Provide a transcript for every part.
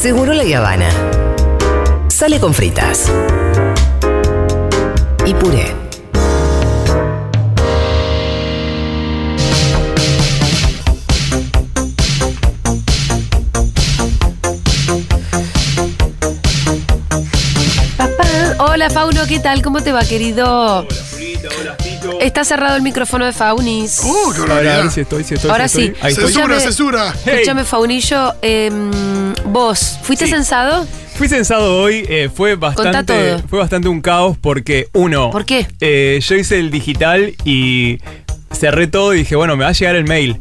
Seguro la Habana. Sale con fritas. Y puré. Papá. Hola, Fauno, ¿qué tal? ¿Cómo te va, querido? Está cerrado el micrófono de Faunis. Uh, qué A ver, a barbaridad. ver si estoy, si estoy. Ahora si estoy. sí. Ahí estoy. Censura, Escúchame. censura. Hey. Escúchame, Faunillo, em, vos, ¿fuiste Sí. censado? Fui censado hoy, eh, fue bastante, fue bastante un caos porque, uno, ¿Por qué? eh, yo hice el digital y cerré todo y dije, bueno, me va a llegar el mail.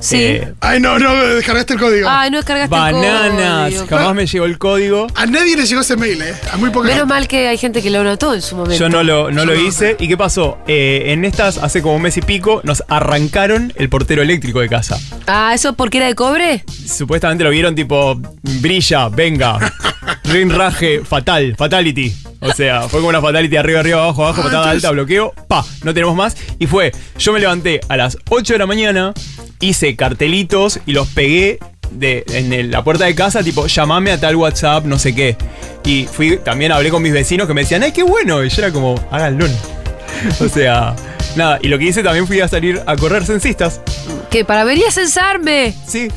Sí. Eh, Ay, no, no, descargaste el código. Ay, no descargaste el bananas, código. jamás me llegó el código. A nadie le llegó ese mail, ¿eh? A muy poca Menos gente. mal que hay gente que lo notó en su momento. Yo no lo, no Yo lo no hice. ¿Y qué pasó? Eh, en estas, hace como un mes y pico, nos arrancaron el portero eléctrico de casa. Ah, ¿eso porque era de cobre? Supuestamente lo vieron tipo, brilla, venga, rinraje, fatal, fatality. O sea, fue como una fatality arriba, arriba, abajo, abajo, Ah, patada entonces- alta, bloqueo, pa, no tenemos más. Y fue, yo me levanté a las 8 de la mañana, hice cartelitos y los pegué de, en la puerta de casa, tipo, llamame a tal WhatsApp, no sé qué. Y fui, también hablé con mis vecinos que me decían, ay, qué bueno. Y yo era como, háganlo. O sea, nada. Y lo que hice también fui a salir a correr censistas. Que para venir a censarme. Sí.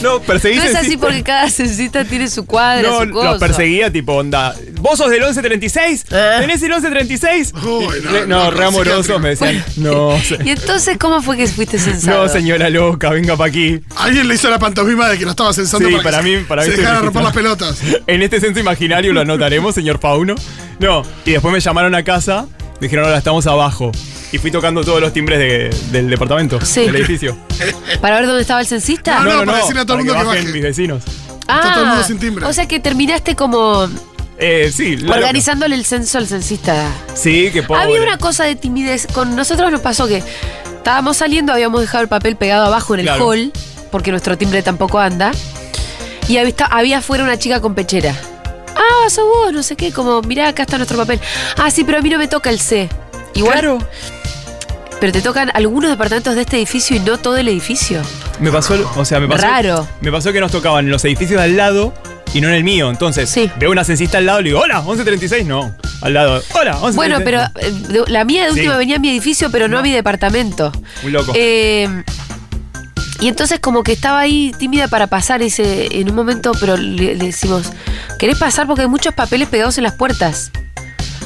No, perseguí No es así porque cada censista tiene su cuadra, No, su cosa. perseguía tipo onda. ¿Vos sos del 1136? Ah. ¿Tenés el 1136? Uy, no, Re- no, no, re amorosos psiquiátrico. me decían. No, se- ¿Y entonces cómo fue que fuiste censado? no, señora loca, venga pa' aquí. Alguien le hizo la pantomima de que lo estaba censando Sí, para, para que mí- para se mí dejara estoy romper las pelotas. En este censo imaginario lo anotaremos, señor Fauno. No, y después me llamaron a casa, me dijeron, ahora estamos abajo. Y fui tocando todos los timbres de- del departamento, Sí. del edificio. ¿Para ver dónde estaba el censista? No, no, para decirle a todo el mundo que bajen baje. mis vecinos. Está todo el mundo sin timbre. O sea que terminaste como Eh, sí, la organizándole el censo al censista. Sí, que pobre. Había una cosa de timidez. Con nosotros nos pasó que estábamos saliendo, habíamos dejado el papel pegado abajo en el Claro. hall, porque nuestro timbre tampoco anda. Y había, había afuera una chica con pechera. Ah, sos vos, no sé qué, como, mirá, acá está nuestro papel. Ah, sí, pero a mí no me toca el C. Igual, Claro. pero te tocan algunos departamentos de este edificio y no todo el edificio. Me pasó, el- o sea, me pasó. Raro. Me pasó que nos tocaban en los edificios de al lado y no en el mío. Entonces, Sí. veo una censista al lado y le digo, hola, 1136. No, al lado, hola, 1136. Bueno, pero eh, la mía de Sí. última venía a mi edificio, pero no, a mi departamento. Muy loco. Eh, y entonces como que estaba ahí tímida para pasar dice, en un momento, pero le, le decimos, ¿querés pasar? Porque hay muchos papeles pegados en las puertas.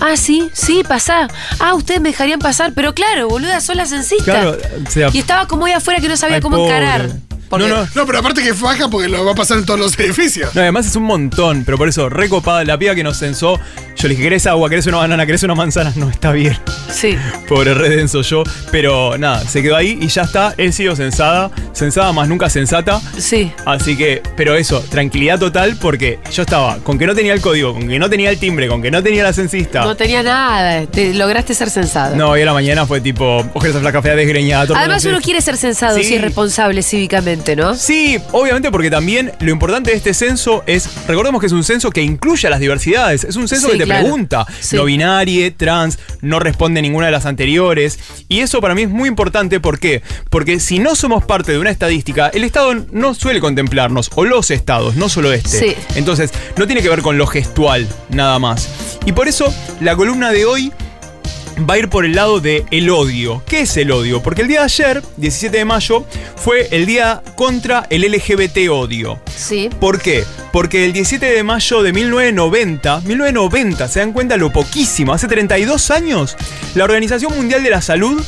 Ah, sí, sí, pasá. Ah, ustedes me dejarían pasar, pero claro, boluda, son las censistas. Claro, o sea, Y estaba como ahí afuera que no sabía Ay, cómo pobre. encarar. Porque- No, no. No, pero aparte que faja porque lo va a pasar en todos los edificios. No, además es un montón, pero por eso, recopada, la piba que nos censó, yo le dije, ¿querés agua? ¿Querés una banana? ¿Querés una manzana? No, está bien. Sí. Pobre redenso yo. Pero nada, se quedó ahí y ya está. He sido censada. Censada más nunca sensata. Sí. Así que, pero eso, tranquilidad total porque yo estaba con que no tenía el código, con que no tenía el timbre, con que no tenía la censista. No tenía nada. Te lograste ser censado. No, hoy a la mañana fue tipo, ojeras flaca fea desgreñada. Además uno quiere ser censado Sí. si es responsable cívicamente, ¿no? Sí, obviamente porque también lo importante de este censo es, recordemos que es un censo que incluye a las diversidades, es un censo Sí, que te claro. pregunta, Sí. no binarie, trans, no responde ninguna de las anteriores, y eso para mí es muy importante, ¿por qué? Porque si no somos parte de una estadística, el Estado no suele contemplarnos, o los estados, no solo este. Sí. Entonces, no tiene que ver con lo gestual, nada más. Y por eso, la columna de hoy va a ir por el lado de el odio. ¿Qué es el odio? Porque el día de ayer, 17 de mayo, fue el día contra el LGBT odio. Sí. ¿Por qué? Porque el 17 de mayo de 1990, 1990, se dan cuenta lo poquísimo, hace 32 años, la Organización Mundial de la Salud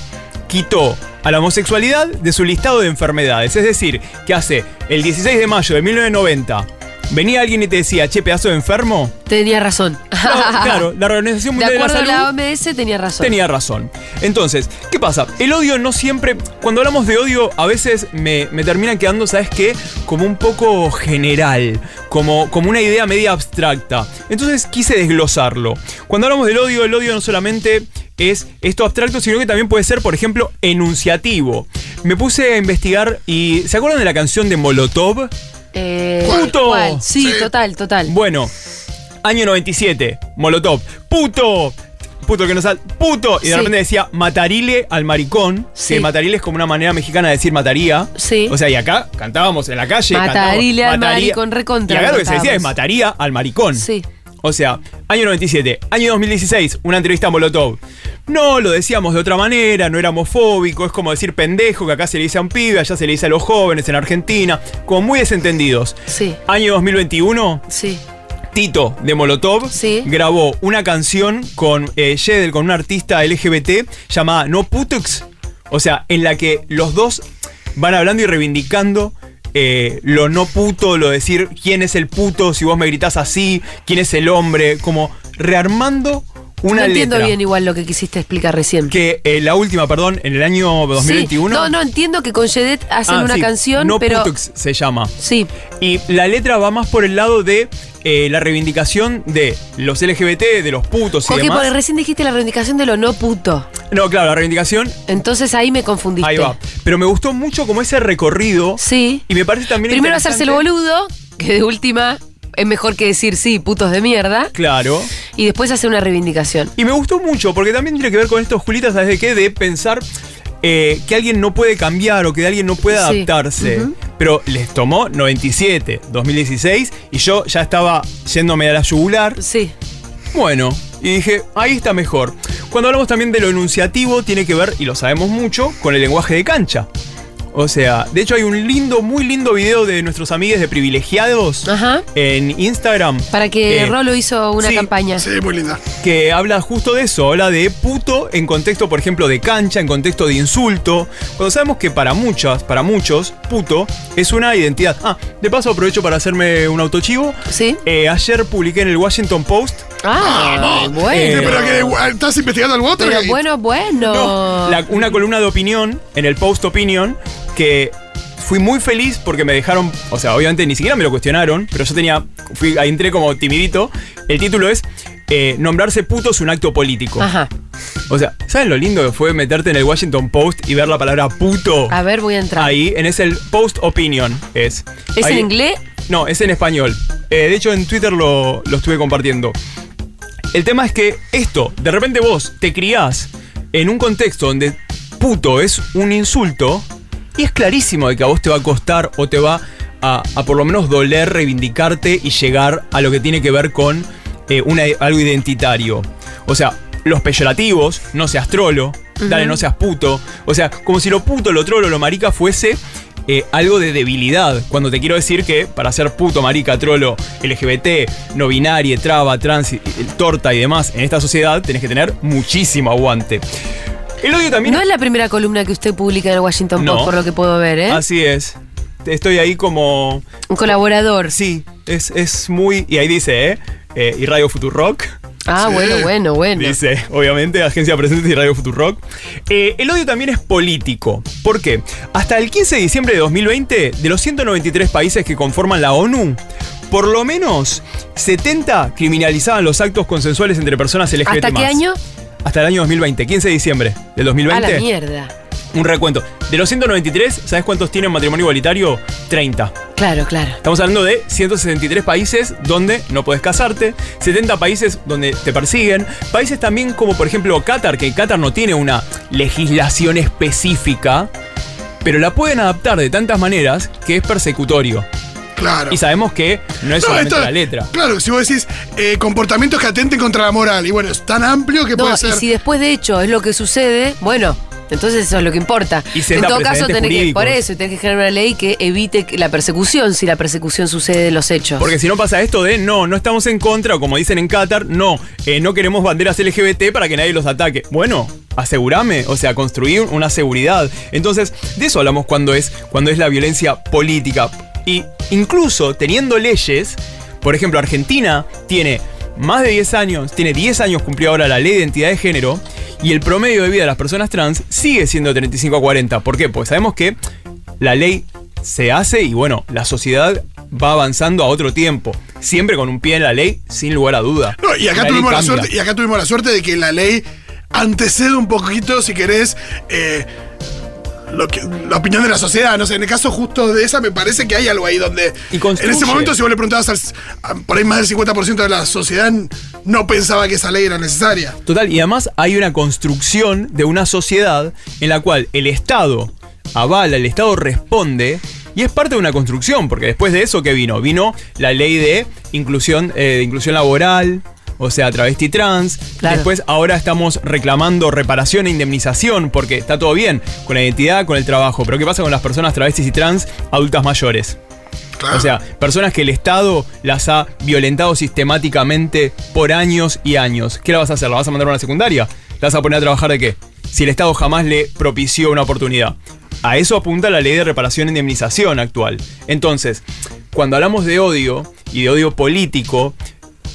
quitó a la homosexualidad de su listado de enfermedades. Es decir, que hace el 16 de mayo de 1990, venía alguien y te decía, che, pedazo de enfermo. Tenía razón. No, claro, la Organización De Mundial de, acuerdo a la Salud la OMS tenía razón. tenía razón. Entonces, ¿qué pasa? El odio no siempre. Cuando hablamos de odio, a veces me, me termina quedando, ¿sabes qué? Como un poco general. Como, como una idea media abstracta. Entonces quise desglosarlo. Cuando hablamos del odio, el odio no solamente es esto abstracto, sino que también puede ser, por ejemplo, enunciativo. Me puse a investigar y. ¿Se acuerdan de la canción de Molotov? Eh, ¡Puto! ¿cuál? Sí, total, total. Bueno, año 97, Molotov. ¡Puto! puto que no sal, puto. Y de Sí. repente decía matarile al maricón. Sí. Que matarile es como una manera mexicana de decir mataría. Sí. O sea, y acá cantábamos en la calle. Matarile cantábamos, al mataría. maricón, recontra Y acá lo que se decía es mataría al maricón. Sí. O sea, año 97, año 2016, una entrevista a Molotov. No, lo decíamos de otra manera, no era homofóbico, es como decir pendejo, que acá se le dice a un pibe, allá se le dice a los jóvenes en Argentina, como muy desentendidos. Sí. Año 2021, Sí. Tito de Molotov Sí. grabó una canción con eh, Yedel, con un artista LGBT llamada No Putux. O sea, en la que los dos van hablando y reivindicando eh, lo no puto, lo decir quién es el puto, si vos me gritás así, quién es el hombre, como rearmando una no entiendo letra. bien igual lo que quisiste explicar recién. Que eh, la última, perdón, en el año 2021. Sí. No, no, entiendo que con Jedet hacen Ah, una sí, canción, No pero. Putux se llama. Sí, Y la letra va más por el lado de eh, la reivindicación de los LGBT, de los putos y demás. porque recién dijiste la reivindicación de lo no puto. No, claro, la reivindicación, Entonces ahí me confundiste. ahí va. Pero me gustó mucho como ese recorrido. Sí. Y me parece también Primero hacerse el boludo, que de última es mejor que decir sí, putos de mierda. Claro. Y después hacer una reivindicación. Y me gustó mucho, porque también tiene que ver con esto, Julita, ¿sabes de qué? De pensar eh, que alguien no puede cambiar o que alguien no puede Sí. adaptarse. Pero les tomó 97, 2016, y yo ya estaba yéndome a la yugular. Sí. Bueno, y dije, ahí está mejor. Cuando hablamos también de lo enunciativo, tiene que ver, y lo sabemos mucho, con el lenguaje de cancha. O sea, de hecho hay un lindo, muy lindo video de nuestros amigos de privilegiados Ajá. en Instagram. Para que Eh, Rolo hizo una sí, campaña. Sí, muy linda. que habla justo de eso, habla de puto en contexto, por ejemplo, de cancha, en contexto de insulto. Cuando sabemos que para muchas, para muchos, puto es una identidad. Ah, de paso aprovecho para hacerme un autochivo. ¿Sí? Eh, ayer publiqué en el Washington Post. Ah, bueno. Eh, pero que igual, estás investigando al. Pero bueno, bueno. No, la- una columna de opinión en el Post Opinion que fui muy feliz porque me dejaron, o sea, obviamente ni siquiera me lo cuestionaron, pero yo tenía, fui, ahí entré como timidito. El título es eh, Nombrarse puto es un acto político. Ajá. O sea, ¿saben lo lindo que fue meterte en el Washington Post y ver la palabra puto? A ver, voy a entrar. Ahí, en ese el Post Opinion es. ¿Es Ahí- en inglés? No, es en español. Eh, de hecho, en Twitter lo, lo estuve compartiendo. El tema es que esto, de repente vos te criás en un contexto donde puto es un insulto y es clarísimo de que a vos te va a costar o te va a, a por lo menos doler reivindicarte y llegar a lo que tiene que ver con eh, una- algo identitario. O sea, los peyorativos, no seas trolo, dale, no seas puto. O sea, como si lo puto, lo trolo, lo marica fuese eh, algo de debilidad. Cuando te quiero decir que para ser puto, marica, trolo, LGBT, no binaria, traba, trans, torta y demás en esta sociedad, tenés que tener muchísimo aguante. El odio también. No es la primera columna que usted publica en el Washington Post, No. por lo que puedo ver, ¿eh? Así es. Estoy ahí como. Un colaborador. Sí, es, es muy. Y ahí dice, ¿eh? Eh, y Radio Futurock. Ah, bueno, bueno, bueno. Dice, obviamente, Agencia Presentes y Radio Futurock. Eh, el odio también es político. ¿Por qué? Hasta el 15 de diciembre de 2020, de los 193 países que conforman la ONU, por lo menos 70 criminalizaban los actos consensuales entre personas LGBT. ¿Hasta qué año? Hasta el año 2020, 15 de diciembre del A 2020. la mierda. Un recuento. De los 193, ¿sabes cuántos tienen matrimonio igualitario? 30. Claro, claro. Estamos hablando de 163 países donde no puedes casarte, 70 países donde te persiguen, países también como por ejemplo Qatar, que Qatar no tiene una legislación específica, pero la pueden adaptar de tantas maneras que es persecutorio. Claro. Y sabemos que no es No, solamente esto- la letra. Claro, si vos decís eh, comportamientos que atenten contra la moral, y bueno, es tan amplio que No, puede y ser. si después de hecho es lo que sucede, bueno, entonces eso es lo que importa. Y en todo caso, tenés que, por eso, tenés que generar una ley que evite la persecución si la persecución sucede de los hechos. Porque si no pasa esto de no, no estamos en contra, o como dicen en Qatar, no, eh, no queremos banderas LGBT para que nadie los ataque. Bueno, asegúrame, o sea, construir una seguridad. Entonces, de eso hablamos cuando es, cuando es la violencia política. Y incluso teniendo leyes, por ejemplo, Argentina tiene más de 10 años, tiene 10 años cumplió ahora la ley de identidad de género, y el promedio de vida de las personas trans sigue siendo de 35 a 40. ¿Por qué? Porque sabemos que la ley se hace y bueno, la sociedad va avanzando a otro tiempo. Siempre con un pie en la ley, sin lugar a duda. No, y acá, ley tuvimos la cambia. suerte, y acá tuvimos la suerte de que la ley antecede un poquito, si querés, eh, lo que, la opinión de la sociedad. No sé, en el caso justo de esa, me parece que hay algo ahí donde. Y en ese momento, si vos le preguntabas al, a- por ahí más del 50% de la sociedad, no pensaba que esa ley era necesaria. Total, y además hay una construcción de una sociedad en la cual el Estado avala, el Estado responde. Y es parte de una construcción, porque después de eso, ¿qué vino? Vino la ley de inclusión, eh, de inclusión laboral, o sea, travesti trans. Claro. Después, ahora estamos reclamando reparación e indemnización, porque está todo bien con la identidad, con el trabajo. Pero ¿qué pasa con las personas travestis y trans adultas mayores? Claro. O sea, personas que el Estado las ha violentado sistemáticamente por años y años. ¿Qué la vas a hacer? ¿La vas a mandar a una secundaria? ¿La vas a poner a trabajar de qué? Si el Estado jamás le propició una oportunidad. A eso apunta la ley de reparación e indemnización actual. Entonces, cuando hablamos de odio y de odio político,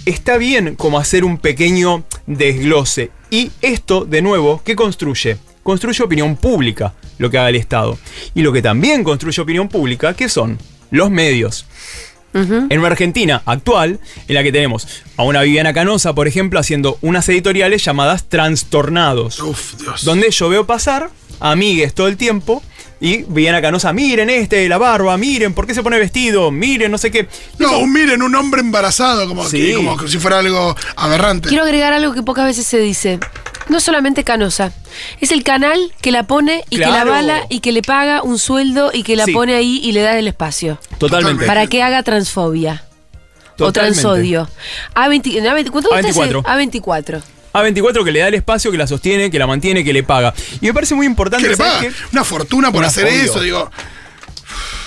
está bien como hacer un pequeño desglose. Y esto, de nuevo, ¿qué construye? Construye opinión pública, lo que haga el Estado. Y lo que también construye opinión pública, ¿qué son? Los medios. En una Argentina actual, en la que tenemos a una Viviana Canosa, por ejemplo, haciendo unas editoriales llamadas Trastornados. Uf, Dios. Donde yo veo pasar a amigues todo el tiempo y Viviana Canosa, miren este, la barba, miren, ¿por qué se pone vestido? Miren, no sé qué. No, miren, un hombre embarazado, como, Sí. que- como si fuera algo aberrante. Quiero agregar algo que pocas veces se dice. No solamente Canosa, es el canal que la pone y que la bala y que le paga un sueldo y que la Sí. pone ahí y le da el espacio. Totalmente. Para que haga transfobia. O transodio. A20, en A20 ¿Cuánto gusta ese? A24. A24. A24 que le da el espacio, que la sostiene, que la mantiene, que le paga. Y me parece muy importante ¿Qué le ¿sabes paga? Una fortuna por hacer obvio. eso, digo.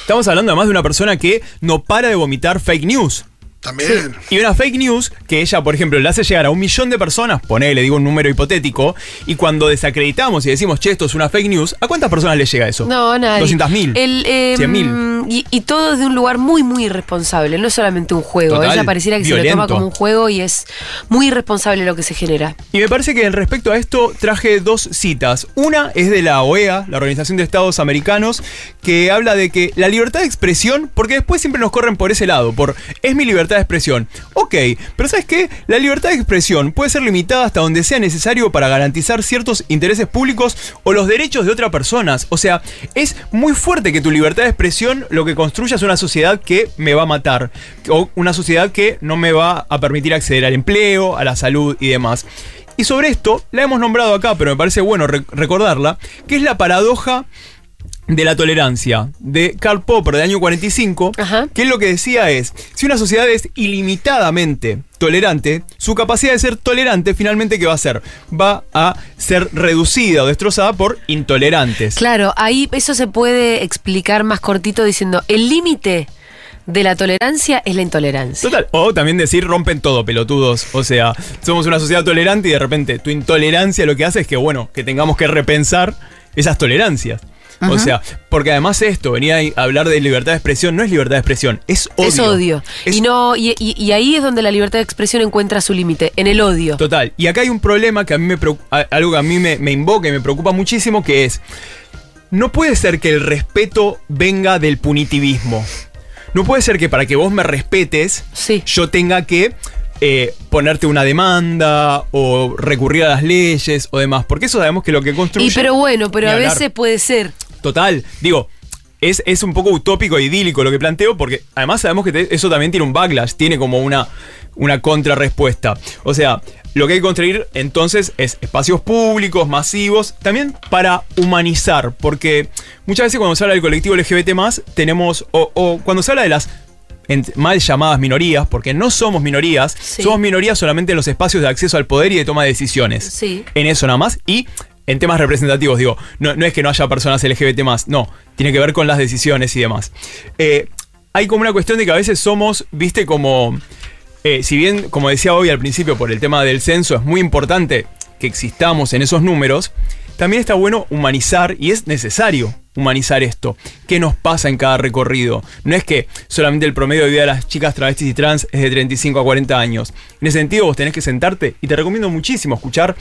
Estamos hablando además de una persona que no para de vomitar fake news. También. Y una fake news que ella, por ejemplo, le hace llegar a un millón de personas, ponele, digo un número hipotético, y cuando desacreditamos y decimos, che, esto es una fake news, ¿a cuántas personas le llega eso? No, nadie. 200.000. El, eh, 100.000. Y, y todo de un lugar muy, muy irresponsable. No es solamente un juego. Total, Ella pareciera que se lo toma como un juego y es muy irresponsable lo que se genera. Y me parece que en respecto a esto traje dos citas. Una es de la OEA, la Organización de Estados Americanos, que habla de que la libertad de expresión, porque después siempre nos corren por ese lado, por es mi libertad de expresión. Ok, pero ¿sabes qué? La libertad de expresión puede ser limitada hasta donde sea necesario para garantizar ciertos intereses públicos o los derechos de otras personas. O sea, es muy fuerte que tu libertad de expresión lo que construya es una sociedad que me va a matar, o una sociedad que no me va a permitir acceder al empleo, a la salud y demás. Y sobre esto, la hemos nombrado acá, pero me parece bueno re- recordarla, que es la paradoja de la tolerancia de Karl Popper del año 45, Ajá. que él lo que decía es, si una sociedad es ilimitadamente tolerante, su capacidad de ser tolerante finalmente ¿qué va a hacer? Va a ser reducida o destrozada por intolerantes. Claro, ahí eso se puede explicar más cortito diciendo, el límite de la tolerancia es la intolerancia. Total. O también decir rompen todo, pelotudos. O sea, somos una sociedad tolerante y de repente tu intolerancia lo que hace es que, bueno, que tengamos que repensar esas tolerancias. O sea, porque además esto, venía a hablar de libertad de expresión, no es libertad de expresión, es odio. Es odio. Es- Y, no, y, y- y ahí es donde la libertad de expresión encuentra su límite, en el odio. Total. Y acá hay un problema que a mí me algo que a mí me, me invoca y me preocupa muchísimo, que es, no puede ser que el respeto venga del punitivismo. No puede ser que para que vos me respetes, Sí. yo tenga que eh, ponerte una demanda o recurrir a las leyes o demás. Porque eso sabemos que lo que construye... Y pero bueno, pero a hablar. veces puede ser. Total, digo, es, es un poco utópico e idílico lo que planteo, porque además sabemos que te- eso también tiene un backlash, tiene como una, una contrarrespuesta. O sea, lo que hay que construir entonces es espacios públicos, masivos, también para humanizar, porque muchas veces cuando se habla del colectivo LGBT, tenemos, o, o cuando se habla de las en- mal llamadas minorías, porque no somos minorías, Sí. somos minorías solamente en los espacios de acceso al poder y de toma de decisiones Sí. en eso nada más. Y en temas representativos, digo, no, no es que no haya personas LGBT más, no, tiene que ver con las decisiones y demás. Eh, hay como una cuestión de que a veces somos, viste, como, eh, si bien, como decía hoy al principio, por el tema del censo, es muy importante que existamos en esos números, también está bueno humanizar y es necesario humanizar esto. ¿Qué nos pasa en cada recorrido? No es que solamente el promedio de vida de las chicas travestis y trans es de 35 a 40 años. En ese sentido vos tenés que sentarte y te recomiendo muchísimo escuchar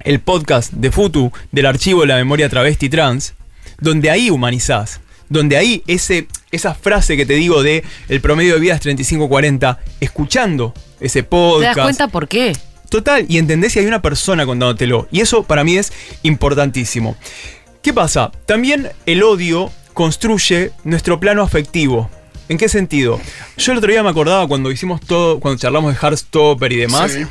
el podcast de Futu del archivo de la memoria travesti trans, donde ahí humanizás, donde ahí ese, esa frase que te digo de el promedio de vida es 35-40, escuchando ese ¿Te podcast. das cuenta por qué? Total, y entendés si hay una persona contándotelo. Y eso para mí es importantísimo. ¿Qué pasa? También el odio construye nuestro plano afectivo. ¿En qué sentido? Yo el otro día me acordaba cuando hicimos todo, cuando charlamos de Heartstopper y demás. Sí.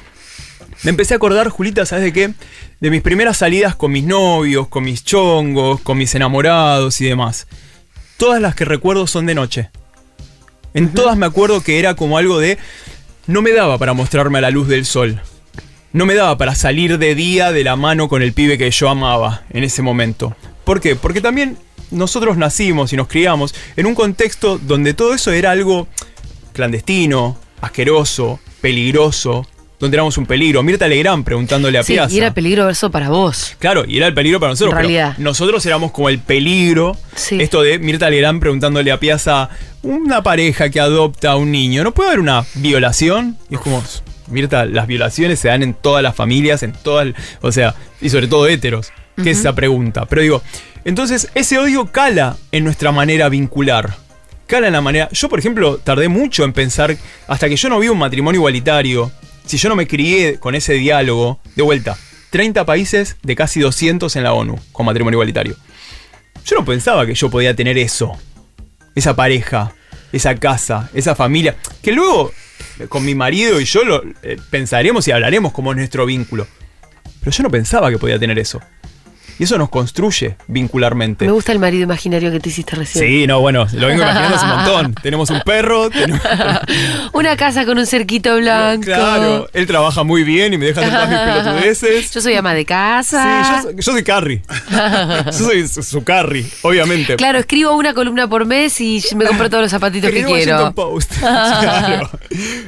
Me empecé a acordar, Julita, ¿sabes de qué? De mis primeras salidas con mis novios, con mis chongos, con mis enamorados y demás. Todas las que recuerdo son de noche. En todas me acuerdo que era como algo de... No me daba para mostrarme a la luz del sol. No me daba para salir de día de la mano con el pibe que yo amaba en ese momento. ¿Por qué? Porque también nosotros nacimos y nos criamos en un contexto donde todo eso era algo clandestino, asqueroso, peligroso, donde éramos un peligro. Mirta Legrand preguntándole a Sí, Piazza. y era peligroso para vos. Claro, y era el peligro para nosotros. En pero realidad. nosotros éramos como el peligro. Sí. Esto de Mirta Legrand preguntándole a Piazza, una pareja que adopta a un niño, ¿no puede haber una violación? Y es como, Mirta, las violaciones se dan en todas las familias, en todas, o sea, y sobre todo héteros. ¿Qué es esa pregunta? Pero digo, entonces ese odio cala en nuestra manera vincular. Cala en la manera. Yo, por ejemplo, tardé mucho en pensar, hasta que yo no vi un matrimonio igualitario, si yo no me crié con ese diálogo, de vuelta, 30 países de casi 200 en la ONU con matrimonio igualitario. Yo no pensaba que yo podía tener eso, esa pareja, esa casa, esa familia, que luego con mi marido y yo lo eh, pensaremos y hablaremos como nuestro vínculo. Pero yo no pensaba que podía tener eso. Y eso nos construye vincularmente. Me gusta el marido imaginario que te hiciste recién. Sí, no, bueno, lo vengo imaginando hace un montón. Tenemos un perro, tenemos... Una casa con un cerquito blanco. Claro, él trabaja muy bien y me deja hacer todas mis pelotudeces. Yo soy ama de Sí, casa. yo, soy- yo soy Carrie. yo soy su, su Carrie, obviamente. Claro, escribo una columna por mes y me compro todos los zapatitos que quiero. Post. claro.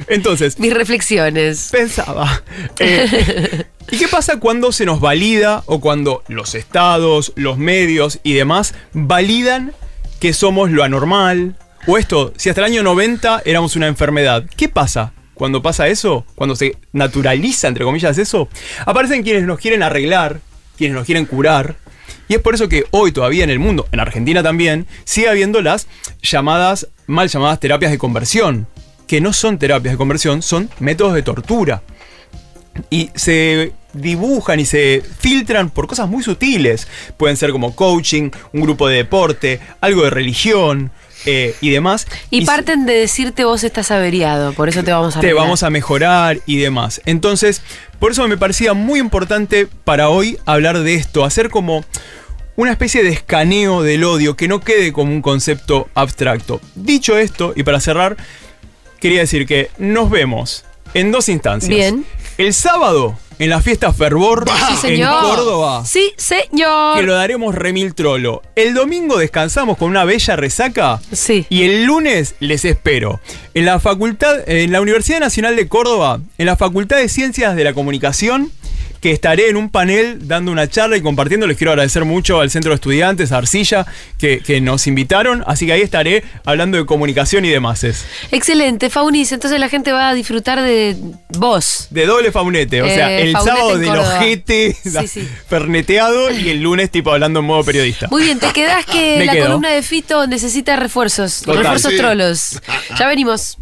Entonces, Mis reflexiones. pensaba. eh, ¿Y qué pasa cuando se nos valida o cuando los estados, los medios y demás validan que somos lo anormal? O esto, si hasta el año 90 éramos una enfermedad, ¿qué pasa? Cuando pasa eso, cuando se naturaliza, entre comillas, eso, aparecen quienes nos quieren arreglar, quienes nos quieren curar. Y es por eso que hoy todavía en el mundo, en Argentina también, sigue habiendo las llamadas, mal llamadas terapias de conversión, que no son terapias de conversión, son métodos de tortura y se dibujan y se filtran por cosas muy sutiles. Pueden ser como coaching, un grupo de deporte, algo de religión eh, y demás. Y parten de decirte vos estás averiado, por eso te vamos a te arreglar. vamos a mejorar y demás. Entonces, por eso me parecía muy importante para hoy hablar de esto, hacer como una especie de escaneo del odio que no quede como un concepto abstracto. Dicho esto, y para cerrar, quería decir que nos vemos en dos instancias. Bien. El sábado, en la fiesta Fervor Sí, en. Córdoba. Sí, señor. Que lo daremos remil trolo. El domingo descansamos con una bella resaca. Sí. Y el lunes les espero. En la facultad, en la Universidad Nacional de Córdoba, en la Facultad de Ciencias de la Comunicación, que estaré en un panel dando una charla y compartiendo. Les quiero agradecer mucho al Centro de Estudiantes, a Arcilla, que, que nos invitaron. Así que ahí estaré hablando de comunicación y demás. Excelente, Faunis. Entonces la gente va a disfrutar de vos. De doble faunete, o sea, Eh, el faunete sábado en del Córdoba. ojete Sí, sí. ferneteado y el lunes tipo hablando en modo periodista. Muy bien, te quedás que la quedo. columna de Fito necesita refuerzos. Total, refuerzos sí. trolos. Ya venimos.